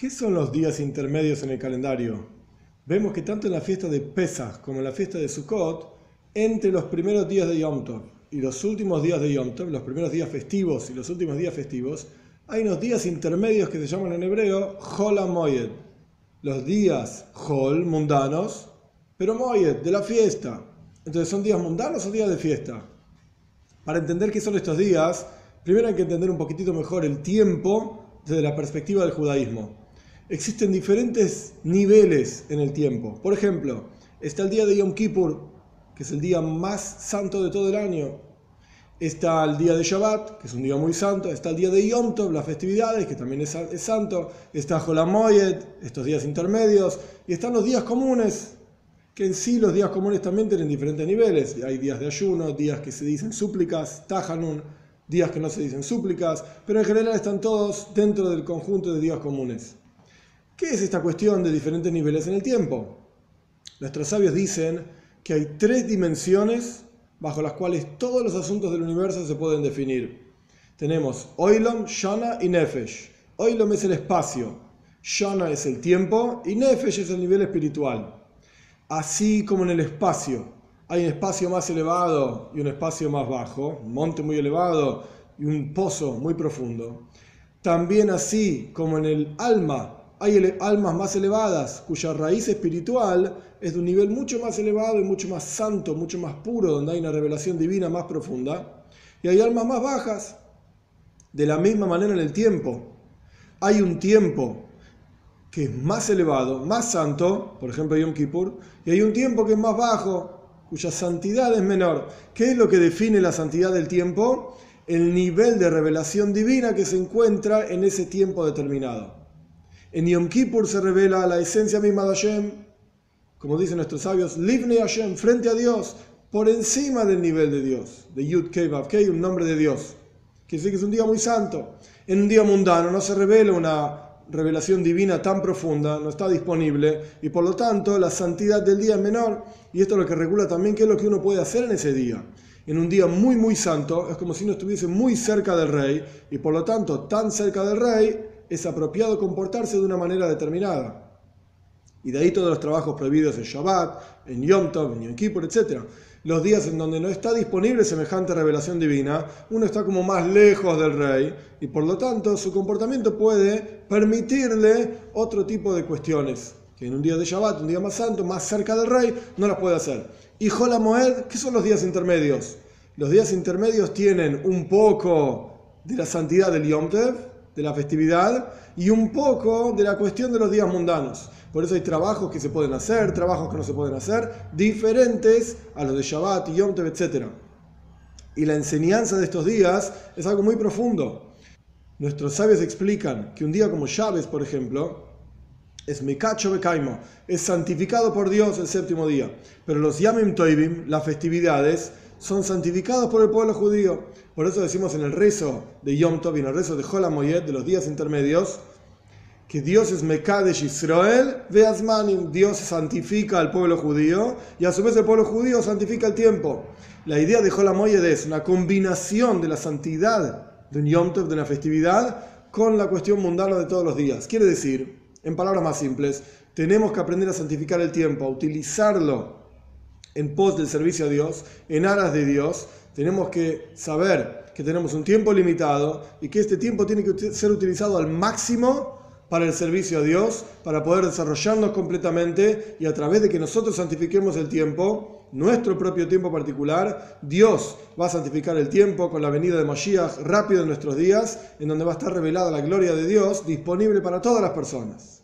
¿Qué son los días intermedios en el calendario? Vemos que tanto en la fiesta de Pesach como en la fiesta de Sukkot, entre los primeros días de Yom Tov y los últimos días de Yom Tov, los primeros días festivos y los últimos días festivos, hay unos días intermedios que se llaman en hebreo Hol Moyed. Los días Hol, mundanos, pero Moyed, de la fiesta. Entonces, ¿son días mundanos o días de fiesta? Para entender qué son estos días, primero hay que entender un poquitito mejor el tiempo desde la perspectiva del judaísmo existen diferentes niveles en el tiempo. Por ejemplo, está el día de Yom Kippur, que es el día más santo de todo el año. Está el día de Shabbat, que es un día muy santo. Está el día de Yom Tov, las festividades, que también es, santo. Está Jolamoyed, estos días intermedios. Y están los días comunes, que en sí los días comunes también tienen diferentes niveles. Hay días de ayuno, días que se dicen súplicas, Tajanun, días que no se dicen súplicas. Pero en general están todos dentro del conjunto de días comunes. ¿Qué es esta cuestión de diferentes niveles en el tiempo? Nuestros sabios dicen que hay tres dimensiones bajo las cuales todos los asuntos del universo se pueden definir. Tenemos Oilom, Shana y Nefesh. Oilom es el espacio, Shana es el tiempo y Nefesh es el nivel espiritual. Así como en el espacio hay un espacio más elevado y un espacio más bajo, un monte muy elevado y un pozo muy profundo. También así como en el alma hay almas más elevadas cuya raíz espiritual es de un nivel mucho más elevado y mucho más santo, mucho más puro, donde hay una revelación divina más profunda. Y hay almas más bajas, de la misma manera en el tiempo. Hay un tiempo que es más elevado, más santo, por ejemplo Yom Kippur, y hay un tiempo que es más bajo, cuya santidad es menor. ¿Qué es lo que define la santidad del tiempo? El nivel de revelación divina que se encuentra en ese tiempo determinado. En Yom Kippur se revela la esencia misma de Hashem, como dicen nuestros sabios, Livne Hashem, frente a Dios, por encima del nivel de Dios, de Yud Kei Vav Kei, un nombre de Dios. Quiere decir que es un día muy santo. En un día mundano no se revela una revelación divina tan profunda, no está disponible, y por lo tanto la santidad del día es menor, y esto es lo que regula también qué es lo que uno puede hacer en ese día. En un día muy, muy santo, es como si uno estuviese muy cerca del rey, y por lo tanto tan cerca del rey, es apropiado comportarse de una manera determinada. Y de ahí todos los trabajos prohibidos en Shabbat, en Yom Tov, en Yom Kippur, etc. Los días en donde no está disponible semejante revelación divina, uno está como más lejos del rey y por lo tanto su comportamiento puede permitirle otro tipo de cuestiones que en un día de Shabbat, un día más santo, más cerca del rey, no las puede hacer. Y Jola Moed, ¿qué son los días intermedios? Los días intermedios tienen un poco de la santidad del Yom Tov, de la festividad y un poco de la cuestión de los días mundanos. Por eso hay trabajos que se pueden hacer, trabajos que no se pueden hacer, diferentes a los de Shabbat Yom Tov, etc. Y la enseñanza de estos días es algo muy profundo. Nuestros sabios explican que un día como Shabbat, por ejemplo, es Mekacho Bekaimo, es santificado por Dios el séptimo día. Pero los Yamim Toivim, las festividades, son santificados por el pueblo judío. Por eso decimos en el rezo de Yom Tov y en el rezo de Holamoyed, de los días intermedios, que Dios es Mekadesh Israel, Veazmanim, Dios santifica al pueblo judío y a su vez el pueblo judío santifica el tiempo. La idea de Holamoyed es una combinación de la santidad de un Yom Tov, de una festividad, con la cuestión mundana de todos los días. Quiere decir, en palabras más simples, tenemos que aprender a santificar el tiempo, a utilizarlo en pos del servicio a Dios, en aras de Dios, tenemos que saber que tenemos un tiempo limitado y que este tiempo tiene que ser utilizado al máximo para el servicio a Dios, para poder desarrollarnos completamente y a través de que nosotros santifiquemos el tiempo, nuestro propio tiempo particular, Dios va a santificar el tiempo con la venida de Mashiach rápido en nuestros días, en donde va a estar revelada la gloria de Dios disponible para todas las personas.